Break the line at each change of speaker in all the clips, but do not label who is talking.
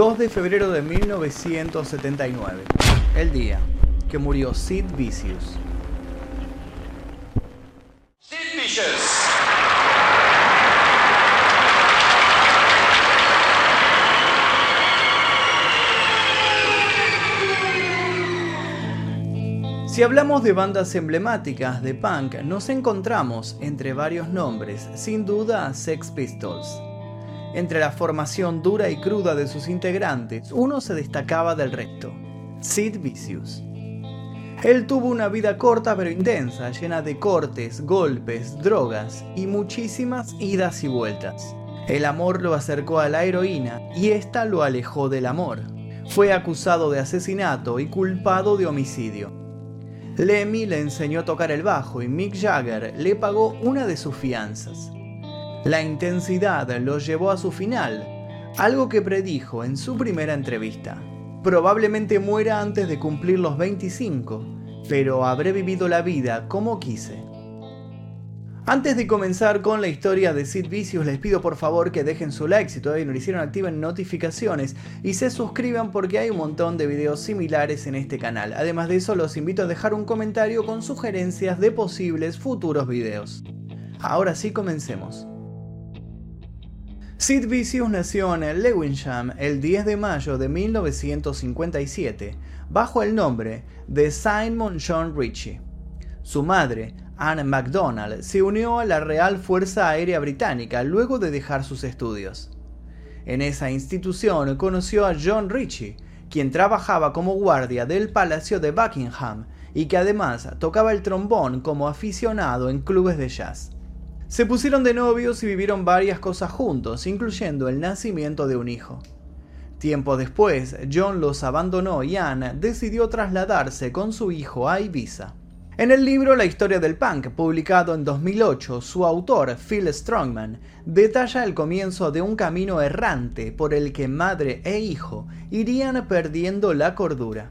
2 de febrero de 1979, el día que murió Sid Vicious.
Sid Vicious.
Si hablamos de bandas emblemáticas de punk, nos encontramos entre varios nombres, sin duda Sex Pistols. Entre la formación dura y cruda de sus integrantes, uno se destacaba del resto, Sid Vicious. Él tuvo una vida corta pero intensa, llena de cortes, golpes, drogas y muchísimas idas y vueltas. El amor lo acercó a la heroína y esta lo alejó del amor. Fue acusado de asesinato y culpado de homicidio. Lemmy le enseñó a tocar el bajo y Mick Jagger le pagó una de sus fianzas. La intensidad lo llevó a su final, algo que predijo en su primera entrevista. Probablemente muera antes de cumplir los 25, pero habré vivido la vida como quise. Antes de comenzar con la historia de Sid Vicious, les pido por favor que dejen su like si todavía no lo hicieron, activen notificaciones y se suscriban porque hay un montón de videos similares en este canal. Además de eso, los invito a dejar un comentario con sugerencias de posibles futuros videos. Ahora sí, comencemos. Sid Vicious nació en Lewisham el 10 de mayo de 1957 bajo el nombre de Simon John Ritchie. Su madre, Anne MacDonald, se unió a la Real Fuerza Aérea Británica luego de dejar sus estudios. En esa institución conoció a John Ritchie, quien trabajaba como guardia del Palacio de Buckingham y que además tocaba el trombón como aficionado en clubes de jazz. Se pusieron de novios y vivieron varias cosas juntos, incluyendo el nacimiento de un hijo. Tiempo después, John los abandonó y Anne decidió trasladarse con su hijo a Ibiza. En el libro La historia del punk, publicado en 2008, su autor, Phil Strongman, detalla el comienzo de un camino errante por el que madre e hijo irían perdiendo la cordura.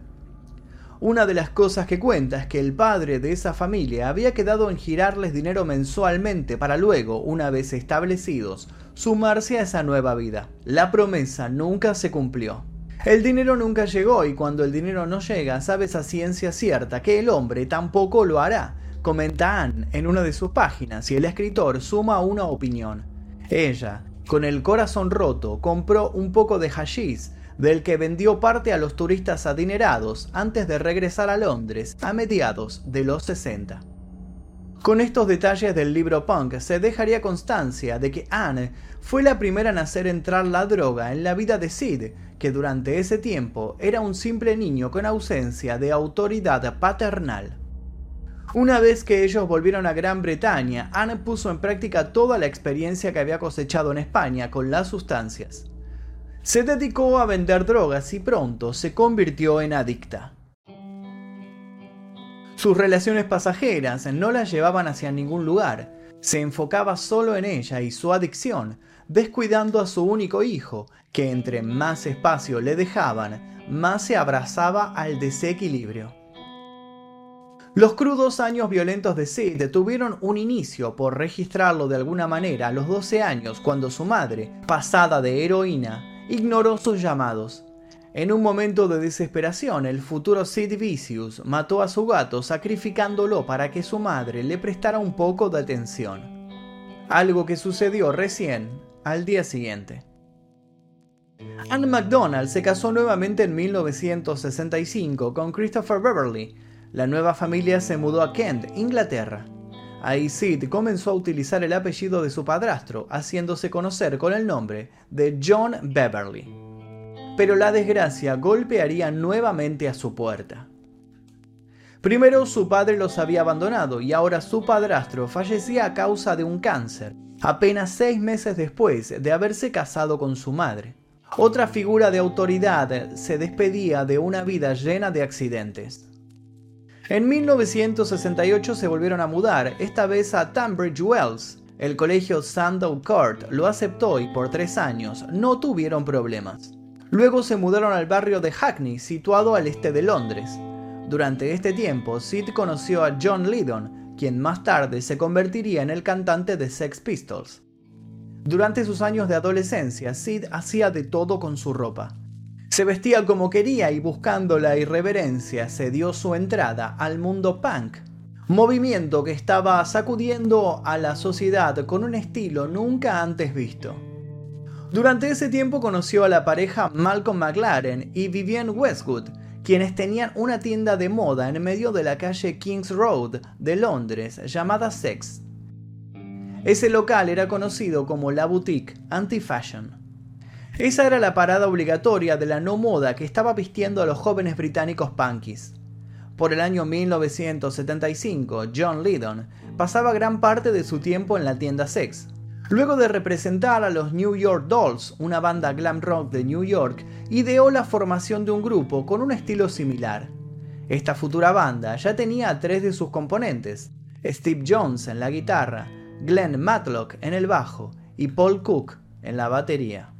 Una de las cosas que cuenta es que el padre de esa familia había quedado en girarles dinero mensualmente para luego, una vez establecidos, sumarse a esa nueva vida. La promesa nunca se cumplió. El dinero nunca llegó y cuando el dinero no llega, sabes a ciencia cierta que el hombre tampoco lo hará, comenta Anne en una de sus páginas y el escritor suma una opinión. Ella, con el corazón roto, compró un poco de hashish del que vendió parte a los turistas adinerados antes de regresar a Londres a mediados de los 60. Con estos detalles del libro Punk se dejaría constancia de que Anne fue la primera en hacer entrar la droga en la vida de Sid, que durante ese tiempo era un simple niño con ausencia de autoridad paternal. Una vez que ellos volvieron a Gran Bretaña, Anne puso en práctica toda la experiencia que había cosechado en España con las sustancias. Se dedicó a vender drogas y pronto se convirtió en adicta. Sus relaciones pasajeras no la llevaban hacia ningún lugar, se enfocaba solo en ella y su adicción, descuidando a su único hijo, que entre más espacio le dejaban, más se abrazaba al desequilibrio. Los crudos años violentos de Sid tuvieron un inicio por registrarlo de alguna manera a los 12 años cuando su madre, pasada de heroína, ignoró sus llamados. En un momento de desesperación, el futuro Sid Vicious mató a su gato sacrificándolo para que su madre le prestara un poco de atención. Algo que sucedió recién al día siguiente. Anne MacDonald se casó nuevamente en 1965 con Christopher Beverly. La nueva familia se mudó a Kent, Inglaterra. Ahí Sid comenzó a utilizar el apellido de su padrastro, haciéndose conocer con el nombre de John Beverly. Pero la desgracia golpearía nuevamente a su puerta. Primero su padre los había abandonado y ahora su padrastro fallecía a causa de un cáncer, apenas seis meses después de haberse casado con su madre. Otra figura de autoridad se despedía de una vida llena de accidentes. En 1968 se volvieron a mudar, esta vez a Tunbridge Wells. El colegio Sandow Court lo aceptó y por tres años no tuvieron problemas. Luego se mudaron al barrio de Hackney, situado al este de Londres. Durante este tiempo, Sid conoció a John Lydon, quien más tarde se convertiría en el cantante de Sex Pistols. Durante sus años de adolescencia, Sid hacía de todo con su ropa. Se vestía como quería y buscando la irreverencia se dio su entrada al mundo punk, movimiento que estaba sacudiendo a la sociedad con un estilo nunca antes visto. Durante ese tiempo conoció a la pareja Malcolm McLaren y Vivienne Westwood, quienes tenían una tienda de moda en medio de la calle Kings Road de Londres llamada Sex. Ese local era conocido como la boutique anti-fashion. Esa era la parada obligatoria de la no moda que estaba vistiendo a los jóvenes británicos punkies. Por el año 1975, John Lydon pasaba gran parte de su tiempo en la tienda Sex. Luego de representar a los New York Dolls, una banda glam rock de New York, ideó la formación de un grupo con un estilo similar. Esta futura banda ya tenía a tres de sus componentes, Steve Jones en la guitarra, Glenn Matlock en el bajo y Paul Cook en la batería.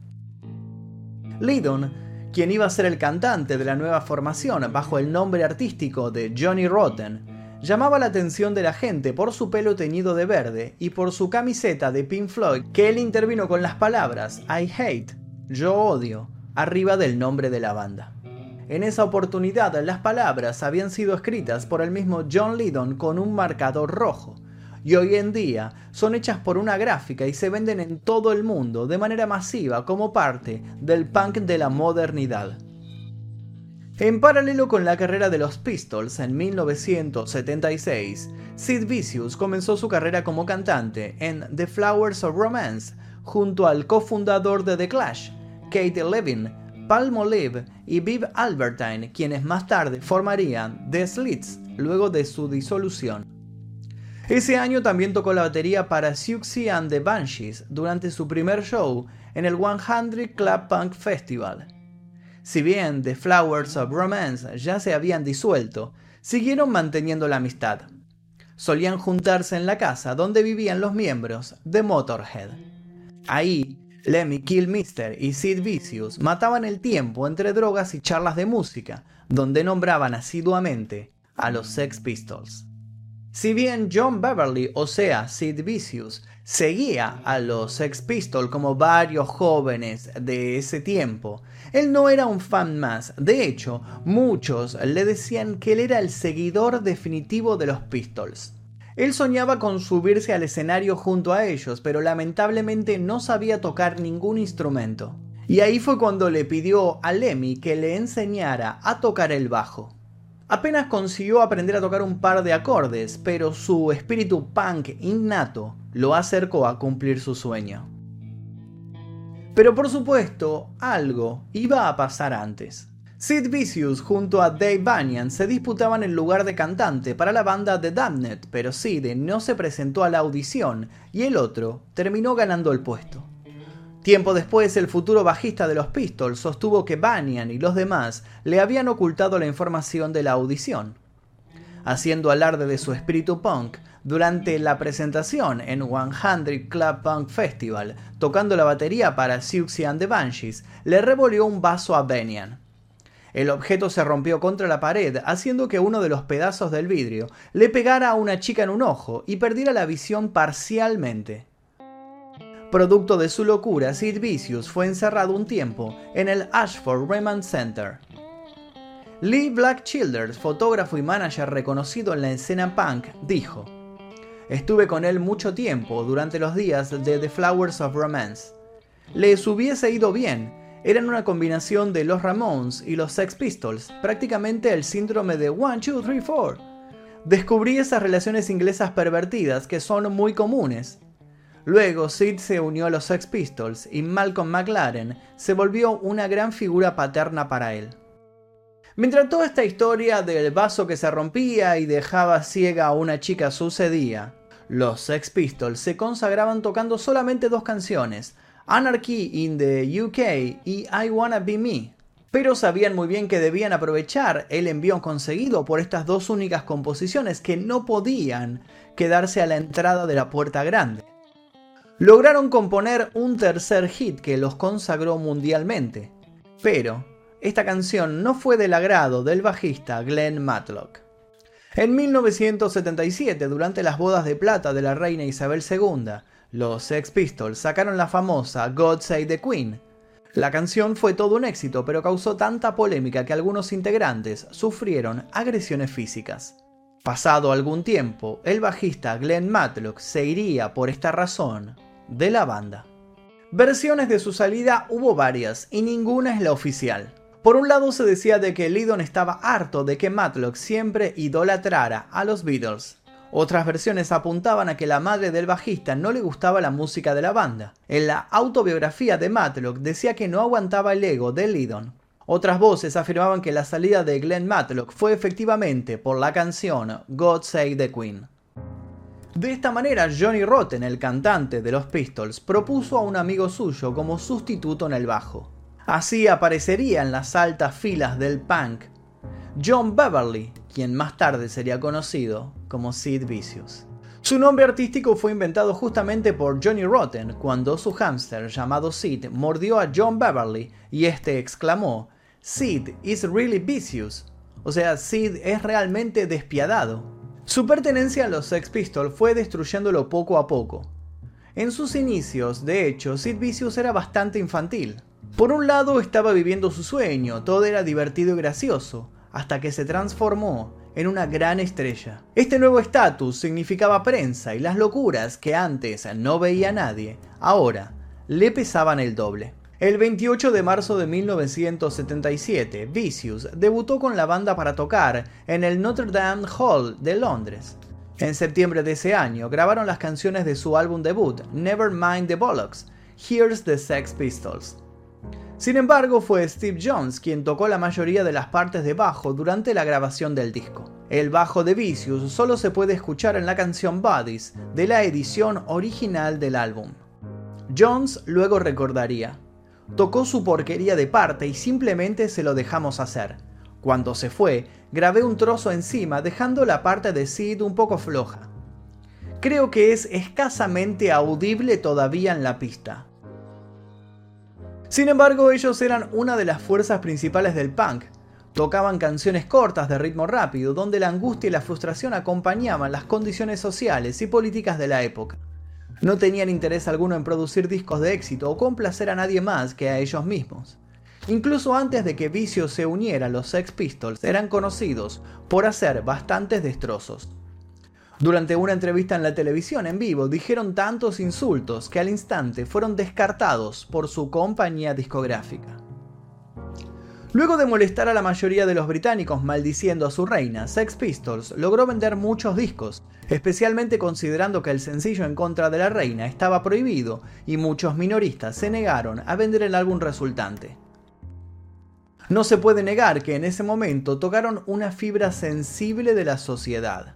Lydon quien iba a ser el cantante de la nueva formación bajo el nombre artístico de Johnny Rotten, llamaba la atención de la gente por su pelo teñido de verde y por su camiseta de Pink Floyd que él intervino con las palabras I hate, yo odio, arriba del nombre de la banda. En esa oportunidad las palabras habían sido escritas por el mismo John Lydon con un marcador rojo, y hoy en día son hechas por una gráfica y se venden en todo el mundo de manera masiva como parte del punk de la modernidad. En paralelo con la carrera de los Pistols en 1976, Sid Vicious comenzó su carrera como cantante en The Flowers of Romance junto al cofundador de The Clash, Kate Levin, Palmolive y Viv Albertine, quienes más tarde formarían The Slits luego de su disolución. Ese año también tocó la batería para Siouxsie and the Banshees durante su primer show en el 100 Club Punk Festival. Si bien The Flowers of Romance ya se habían disuelto, siguieron manteniendo la amistad. Solían juntarse en la casa donde vivían los miembros de Motorhead. Ahí, Lemmy Kilmister y Sid Vicious mataban el tiempo entre drogas y charlas de música, donde nombraban asiduamente a los Sex Pistols. Si bien John Beverly, o sea, Sid Vicious, seguía a los Sex Pistols como varios jóvenes de ese tiempo, él no era un fan más. De hecho, muchos le decían que él era el seguidor definitivo de los Pistols. Él soñaba con subirse al escenario junto a ellos, pero lamentablemente no sabía tocar ningún instrumento. Y ahí fue cuando le pidió a Lemmy que le enseñara a tocar el bajo. Apenas consiguió aprender a tocar un par de acordes, pero su espíritu punk innato lo acercó a cumplir su sueño. Pero por supuesto, algo iba a pasar antes. Sid Vicious junto a Dave Banyan se disputaban el lugar de cantante para la banda The Damned, pero Sid no se presentó a la audición y el otro terminó ganando el puesto. Tiempo después, el futuro bajista de los Pistols sostuvo que Banyan y los demás le habían ocultado la información de la audición. Haciendo alarde de su espíritu punk, durante la presentación en 100 Club Punk Festival, tocando la batería para Siouxsie and the Banshees, le revolvió un vaso a Banyan. El objeto se rompió contra la pared, haciendo que uno de los pedazos del vidrio le pegara a una chica en un ojo y perdiera la visión parcialmente. Producto de su locura, Sid Vicious fue encerrado un tiempo en el Ashford Remand Center. Lee Black Childers, fotógrafo y manager reconocido en la escena punk, dijo: Estuve con él mucho tiempo durante los días de The Flowers of Romance. Les hubiese ido bien, eran una combinación de los Ramones y los Sex Pistols, prácticamente el síndrome de 1, 2, 3, 4. Descubrí esas relaciones inglesas pervertidas que son muy comunes, Luego Sid se unió a los Sex Pistols y Malcolm McLaren se volvió una gran figura paterna para él. Mientras toda esta historia del vaso que se rompía y dejaba ciega a una chica sucedía, los Sex Pistols se consagraban tocando solamente dos canciones, Anarchy in the UK y I Wanna Be Me. Pero sabían muy bien que debían aprovechar el envío conseguido por estas dos únicas composiciones que no podían quedarse a la entrada de la puerta grande lograron componer un tercer hit que los consagró mundialmente. Pero esta canción no fue del agrado del bajista Glenn Matlock. En 1977, durante las bodas de plata de la reina Isabel II, los Sex Pistols sacaron la famosa God Save the Queen. La canción fue todo un éxito, pero causó tanta polémica que algunos integrantes sufrieron agresiones físicas. Pasado algún tiempo, el bajista Glenn Matlock se iría por esta razón de la banda. Versiones de su salida hubo varias y ninguna es la oficial. Por un lado se decía de que Lydon estaba harto de que Matlock siempre idolatrara a los Beatles. Otras versiones apuntaban a que la madre del bajista no le gustaba la música de la banda. En la autobiografía de Matlock decía que no aguantaba el ego de Lydon. Otras voces afirmaban que la salida de Glenn Matlock fue efectivamente por la canción God Save the Queen. De esta manera, Johnny Rotten, el cantante de los Pistols, propuso a un amigo suyo como sustituto en el bajo. Así aparecería en las altas filas del punk John Beverly, quien más tarde sería conocido como Sid Vicious. Su nombre artístico fue inventado justamente por Johnny Rotten cuando su hámster llamado Sid mordió a John Beverly y este exclamó: Sid is really vicious. O sea, Sid es realmente despiadado. Su pertenencia a los Sex Pistols fue destruyéndolo poco a poco. En sus inicios, de hecho, Sid Vicious era bastante infantil. Por un lado estaba viviendo su sueño, todo era divertido y gracioso, hasta que se transformó en una gran estrella. Este nuevo estatus significaba prensa y las locuras que antes no veía nadie, ahora le pesaban el doble. El 28 de marzo de 1977, Vicious debutó con la banda para tocar en el Notre Dame Hall de Londres. En septiembre de ese año grabaron las canciones de su álbum debut, Never Mind the Bollocks, Here's the Sex Pistols. Sin embargo, fue Steve Jones quien tocó la mayoría de las partes de bajo durante la grabación del disco. El bajo de Vicious solo se puede escuchar en la canción Bodies de la edición original del álbum. Jones luego recordaría, tocó su porquería de parte y simplemente se lo dejamos hacer. Cuando se fue, grabé un trozo encima dejando la parte de Sid un poco floja. Creo que es escasamente audible todavía en la pista. Sin embargo, ellos eran una de las fuerzas principales del punk. Tocaban canciones cortas de ritmo rápido, donde la angustia y la frustración acompañaban las condiciones sociales y políticas de la época. No tenían interés alguno en producir discos de éxito o complacer a nadie más que a ellos mismos. Incluso antes de que Vicio se uniera a los Sex Pistols, eran conocidos por hacer bastantes destrozos. Durante una entrevista en la televisión en vivo dijeron tantos insultos que al instante fueron descartados por su compañía discográfica. Luego de molestar a la mayoría de los británicos maldiciendo a su reina, Sex Pistols logró vender muchos discos, especialmente considerando que el sencillo en contra de la reina estaba prohibido y muchos minoristas se negaron a vender el álbum resultante. No se puede negar que en ese momento tocaron una fibra sensible de la sociedad.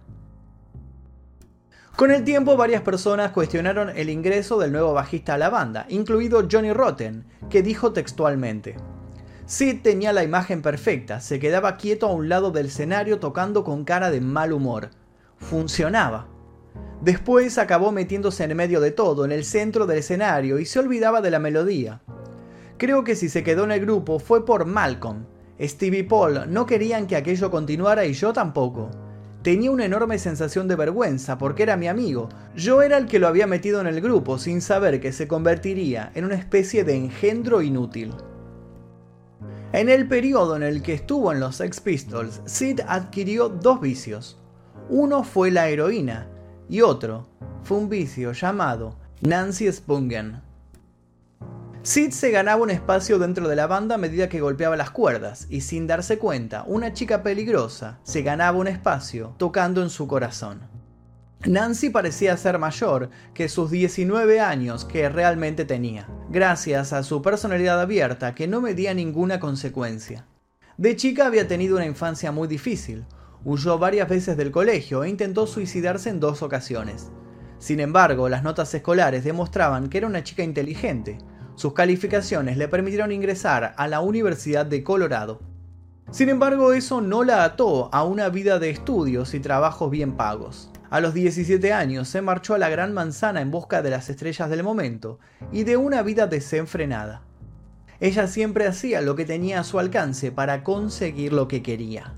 Con el tiempo varias personas cuestionaron el ingreso del nuevo bajista a la banda, incluido Johnny Rotten, que dijo textualmente, Sid tenía la imagen perfecta, se quedaba quieto a un lado del escenario tocando con cara de mal humor. Funcionaba. Después acabó metiéndose en medio de todo, en el centro del escenario, y se olvidaba de la melodía. Creo que si se quedó en el grupo fue por Malcolm. Stevie y Paul no querían que aquello continuara y yo tampoco. Tenía una enorme sensación de vergüenza porque era mi amigo. Yo era el que lo había metido en el grupo sin saber que se convertiría en una especie de engendro inútil. En el periodo en el que estuvo en los Sex Pistols, Sid adquirió dos vicios. Uno fue la heroína y otro fue un vicio llamado Nancy Spungen. Sid se ganaba un espacio dentro de la banda a medida que golpeaba las cuerdas y sin darse cuenta, una chica peligrosa se ganaba un espacio tocando en su corazón. Nancy parecía ser mayor que sus 19 años que realmente tenía, gracias a su personalidad abierta que no medía ninguna consecuencia. De chica había tenido una infancia muy difícil, huyó varias veces del colegio e intentó suicidarse en dos ocasiones. Sin embargo, las notas escolares demostraban que era una chica inteligente. Sus calificaciones le permitieron ingresar a la Universidad de Colorado. Sin embargo, eso no la ató a una vida de estudios y trabajos bien pagos. A los 17 años se marchó a la Gran Manzana en busca de las estrellas del momento y de una vida desenfrenada. Ella siempre hacía lo que tenía a su alcance para conseguir lo que quería.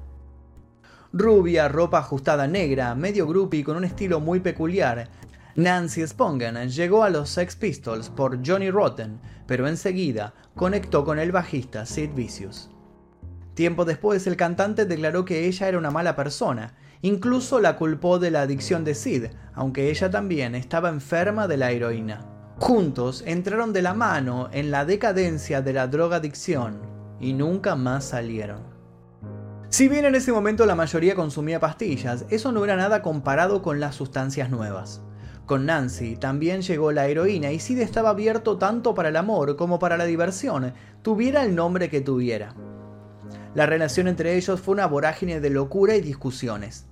Rubia, ropa ajustada negra, medio groupie con un estilo muy peculiar, Nancy Spongen llegó a los Sex Pistols por Johnny Rotten, pero enseguida conectó con el bajista Sid Vicious. Tiempo después, el cantante declaró que ella era una mala persona, incluso la culpó de la adicción de Sid, aunque ella también estaba enferma de la heroína. Juntos entraron de la mano en la decadencia de la drogadicción y nunca más salieron. Si bien en ese momento la mayoría consumía pastillas, eso no era nada comparado con las sustancias nuevas. Con Nancy también llegó la heroína y Sid estaba abierto tanto para el amor como para la diversión, tuviera el nombre que tuviera. La relación entre ellos fue una vorágine de locura y discusiones.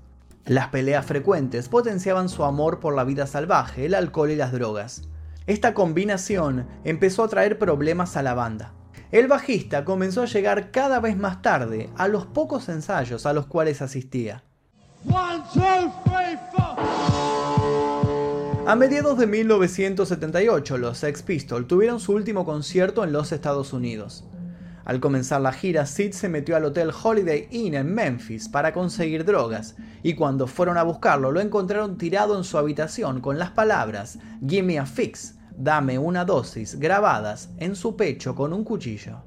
Las peleas frecuentes potenciaban su amor por la vida salvaje, el alcohol y las drogas. Esta combinación empezó a traer problemas a la banda. El bajista comenzó a llegar cada vez más tarde a los pocos ensayos a los cuales asistía. A mediados de 1978, los Sex Pistols tuvieron su último concierto en los Estados Unidos. Al comenzar la gira, Sid se metió al hotel Holiday Inn en Memphis para conseguir drogas, y cuando fueron a buscarlo lo encontraron tirado en su habitación con las palabras Give me a fix, dame una dosis, grabadas en su pecho con un cuchillo.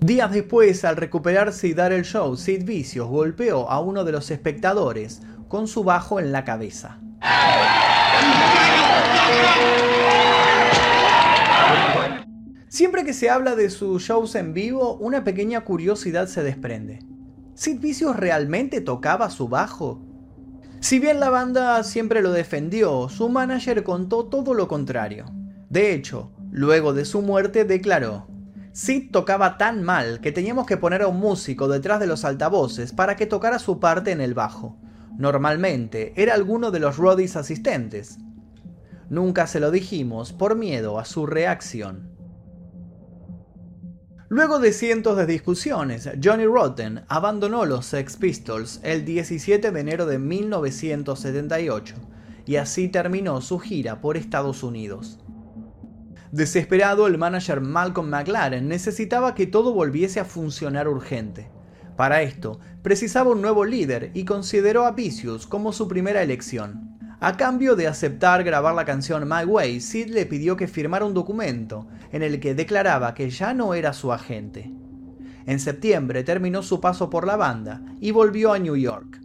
Días después, al recuperarse y dar el show, Sid Vicious golpeó a uno de los espectadores con su bajo en la cabeza. Siempre que se habla de sus shows en vivo, una pequeña curiosidad se desprende. ¿Sid Vicious realmente tocaba su bajo? Si bien la banda siempre lo defendió, su manager contó todo lo contrario. De hecho, luego de su muerte declaró, Sid tocaba tan mal que teníamos que poner a un músico detrás de los altavoces para que tocara su parte en el bajo. Normalmente era alguno de los Roddies asistentes. Nunca se lo dijimos por miedo a su reacción. Luego de cientos de discusiones, Johnny Rotten abandonó los Sex Pistols el 17 de enero de 1978 y así terminó su gira por Estados Unidos. Desesperado, el manager Malcolm McLaren necesitaba que todo volviese a funcionar urgente. Para esto, precisaba un nuevo líder y consideró a Vicious como su primera elección. A cambio de aceptar grabar la canción My Way, Sid le pidió que firmara un documento en el que declaraba que ya no era su agente. En septiembre terminó su paso por la banda y volvió a New York.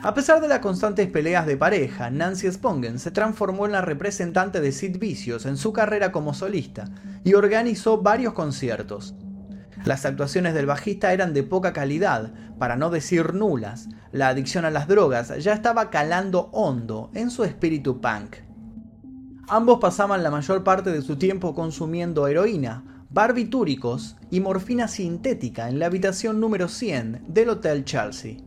A pesar de las constantes peleas de pareja, Nancy Spongen se transformó en la representante de Sid Vicious en su carrera como solista y organizó varios conciertos. Las actuaciones del bajista eran de poca calidad, para no decir nulas. La adicción a las drogas ya estaba calando hondo en su espíritu punk. Ambos pasaban la mayor parte de su tiempo consumiendo heroína, barbitúricos y morfina sintética en la habitación número 100 del Hotel Chelsea.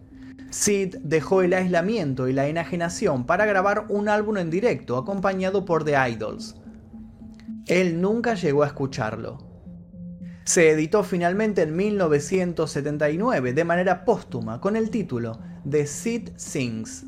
Sid dejó el aislamiento y la enajenación para grabar un álbum en directo acompañado por The Idols. Él nunca llegó a escucharlo se editó finalmente en 1979 de manera póstuma con el título The Sid Sings.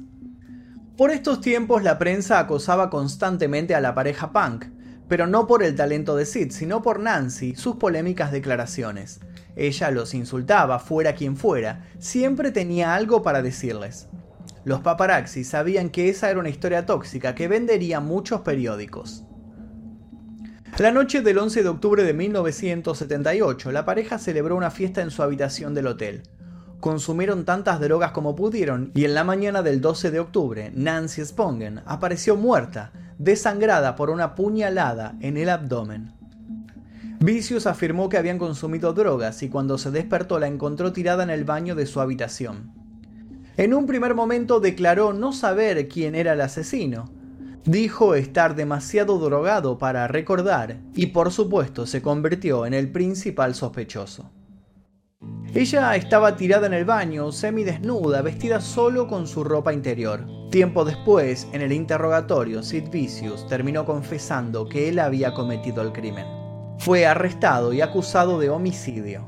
Por estos tiempos la prensa acosaba constantemente a la pareja punk, pero no por el talento de Sid, sino por Nancy, sus polémicas declaraciones. Ella los insultaba, fuera quien fuera, siempre tenía algo para decirles. Los paparazzi sabían que esa era una historia tóxica que vendería muchos periódicos. La noche del 11 de octubre de 1978, la pareja celebró una fiesta en su habitación del hotel. Consumieron tantas drogas como pudieron y en la mañana del 12 de octubre, Nancy Spongen apareció muerta, desangrada por una puñalada en el abdomen. Vicious afirmó que habían consumido drogas y cuando se despertó la encontró tirada en el baño de su habitación. En un primer momento declaró no saber quién era el asesino, Dijo estar demasiado drogado para recordar y por supuesto se convirtió en el principal sospechoso. Ella estaba tirada en el baño, semidesnuda, vestida solo con su ropa interior. Tiempo después, en el interrogatorio, Sid Vicious terminó confesando que él había cometido el crimen. Fue arrestado y acusado de homicidio.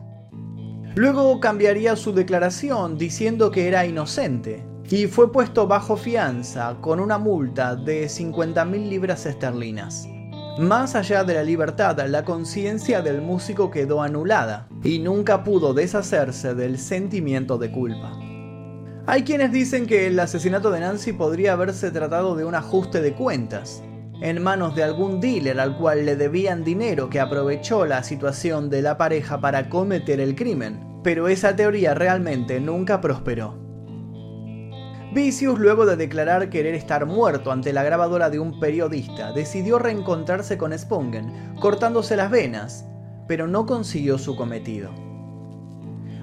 Luego cambiaría su declaración diciendo que era inocente, y fue puesto bajo fianza con una multa de 50.000 libras esterlinas. Más allá de la libertad, la conciencia del músico quedó anulada y nunca pudo deshacerse del sentimiento de culpa. Hay quienes dicen que el asesinato de Nancy podría haberse tratado de un ajuste de cuentas. en manos de algún dealer al cual le debían dinero que aprovechó la situación de la pareja para cometer el crimen, pero esa teoría realmente nunca prosperó. Vicious, luego de declarar querer estar muerto ante la grabadora de un periodista, decidió reencontrarse con Spungen, cortándose las venas, pero no consiguió su cometido.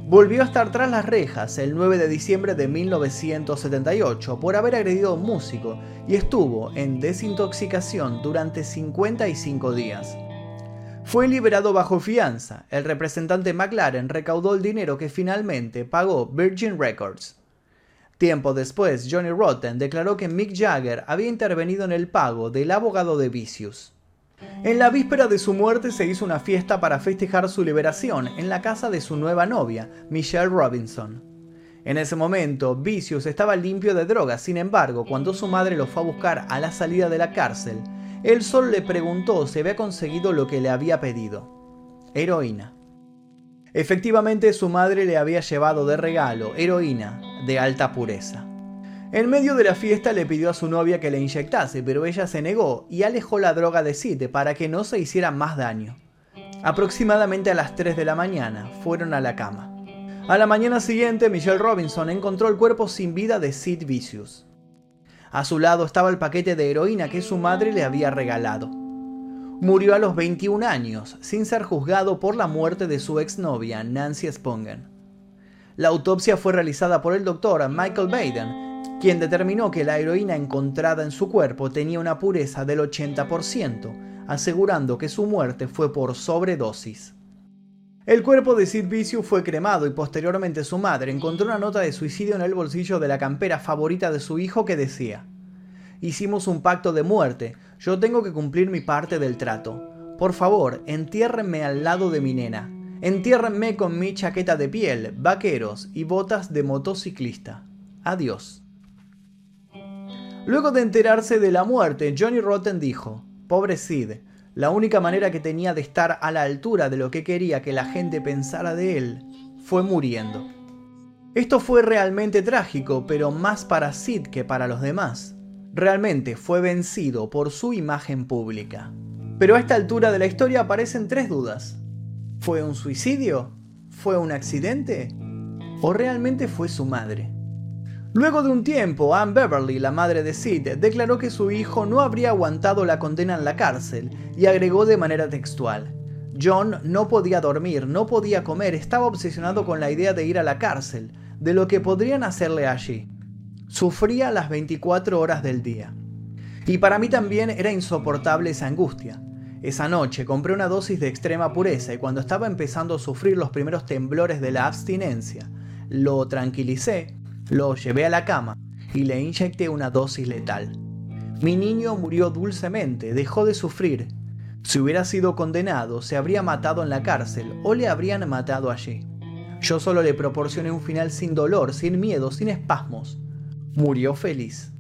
Volvió a estar tras las rejas el 9 de diciembre de 1978 por haber agredido a un músico y estuvo en desintoxicación durante 55 días. Fue liberado bajo fianza. El representante McLaren recaudó el dinero que finalmente pagó Virgin Records. Tiempo después, Johnny Rotten declaró que Mick Jagger había intervenido en el pago del abogado de Vicious. En la víspera de su muerte se hizo una fiesta para festejar su liberación en la casa de su nueva novia, Michelle Robinson. En ese momento, Vicious estaba limpio de drogas, sin embargo, cuando su madre lo fue a buscar a la salida de la cárcel, él solo le preguntó si había conseguido lo que le había pedido. Heroína. Efectivamente, su madre le había llevado de regalo heroína de alta pureza. En medio de la fiesta le pidió a su novia que le inyectase, pero ella se negó y alejó la droga de Sid para que no se hiciera más daño. Aproximadamente a las 3 de la mañana fueron a la cama. A la mañana siguiente, Michelle Robinson encontró el cuerpo sin vida de Sid Vicious. A su lado estaba el paquete de heroína que su madre le había regalado. Murió a los 21 años, sin ser juzgado por la muerte de su exnovia, Nancy Spungen. La autopsia fue realizada por el doctor Michael Baden, quien determinó que la heroína encontrada en su cuerpo tenía una pureza del 80%, asegurando que su muerte fue por sobredosis. El cuerpo de Sid Vicious fue cremado y posteriormente su madre encontró una nota de suicidio en el bolsillo de la campera favorita de su hijo que decía, Hicimos un pacto de muerte, yo tengo que cumplir mi parte del trato. Por favor, entiérrenme al lado de mi nena. Entiérrenme con mi chaqueta de piel, vaqueros y botas de motociclista. Adiós. Luego de enterarse de la muerte, Johnny Rotten dijo, Pobre Sid, la única manera que tenía de estar a la altura de lo que quería que la gente pensara de él fue muriendo. Esto fue realmente trágico, pero más para Sid que para los demás. Realmente fue vencido por su imagen pública. Pero a esta altura de la historia aparecen tres dudas. ¿Fue un suicidio? ¿Fue un accidente? ¿O realmente fue su madre? Luego de un tiempo, Anne Beverly, la madre de Sid, declaró que su hijo no habría aguantado la condena en la cárcel y agregó de manera textual, John no podía dormir, no podía comer, estaba obsesionado con la idea de ir a la cárcel, de lo que podrían hacerle allí. Sufría las 24 horas del día. Y para mí también era insoportable esa angustia. Esa noche compré una dosis de extrema pureza y cuando estaba empezando a sufrir los primeros temblores de la abstinencia, lo tranquilicé lo llevé a la cama y le inyecté una dosis letal. Mi niño murió dulcemente, dejó de sufrir. Si hubiera sido condenado, se habría matado en la cárcel o le habrían matado allí. Yo solo le proporcioné un final sin dolor, sin miedo, sin espasmos. Murió feliz.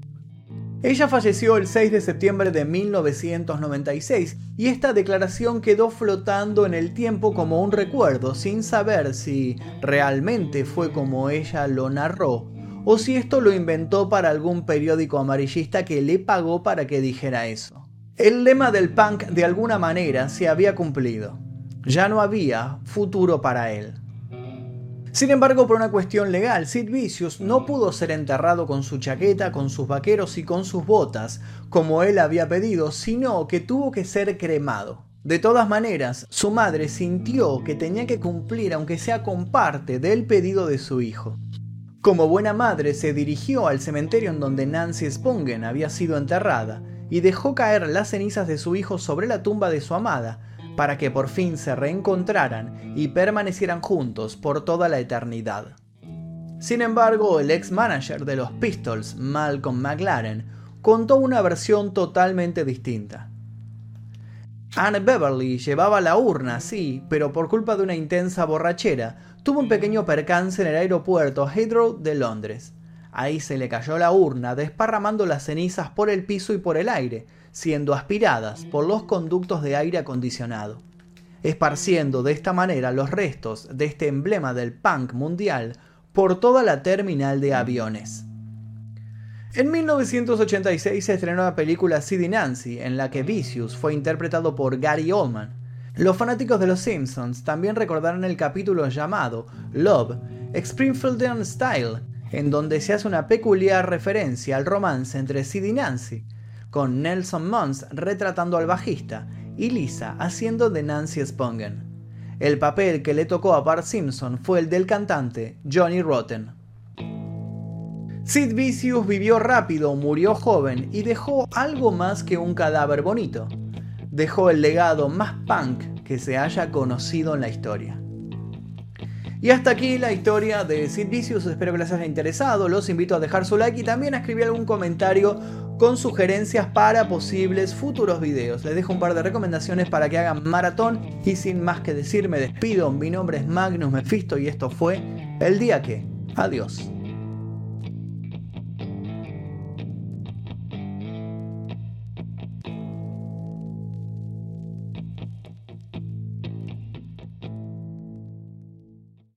Ella falleció el 6 de septiembre de 1996 y esta declaración quedó flotando en el tiempo como un recuerdo, sin saber si realmente fue como ella lo narró o si esto lo inventó para algún periódico amarillista que le pagó para que dijera eso. El lema del punk de alguna manera se había cumplido. Ya no había futuro para él. Sin embargo, por una cuestión legal, Sid Vicious no pudo ser enterrado con su chaqueta, con sus vaqueros y con sus botas, como él había pedido, sino que tuvo que ser cremado. De todas maneras, su madre sintió que tenía que cumplir, aunque sea con parte, del pedido de su hijo. Como buena madre se dirigió al cementerio en donde Nancy Spungen había sido enterrada y dejó caer las cenizas de su hijo sobre la tumba de su amada para que por fin se reencontraran y permanecieran juntos por toda la eternidad. Sin embargo, el ex manager de los Pistols, Malcolm McLaren, contó una versión totalmente distinta. Anne Beverly llevaba la urna, sí, pero por culpa de una intensa borrachera, tuvo un pequeño percance en el aeropuerto Heathrow de Londres. Ahí se le cayó la urna, desparramando las cenizas por el piso y por el aire, siendo aspiradas por los conductos de aire acondicionado, esparciendo de esta manera los restos de este emblema del punk mundial por toda la terminal de aviones. En 1986 se estrenó la película Sid Nancy, en la que Vicious fue interpretado por Gary Oldman. Los fanáticos de Los Simpsons también recordaron el capítulo llamado Love, Springfieldian Style, en donde se hace una peculiar referencia al romance entre Sid y Nancy, con Nelson Muntz retratando al bajista y Lisa haciendo de Nancy Spungen. El papel que le tocó a Bart Simpson fue el del cantante Johnny Rotten. Sid Vicious vivió rápido, murió joven y dejó algo más que un cadáver bonito. Dejó el legado más punk que se haya conocido en la historia. Y hasta aquí la historia de Sid Vicious, espero que les haya interesado, los invito a dejar su like y también a escribir algún comentario con sugerencias para posibles futuros videos. Les dejo un par de recomendaciones para que hagan maratón y sin más que decir me despido, mi nombre es Magnus Mephisto y esto fue El Día Que. Adiós.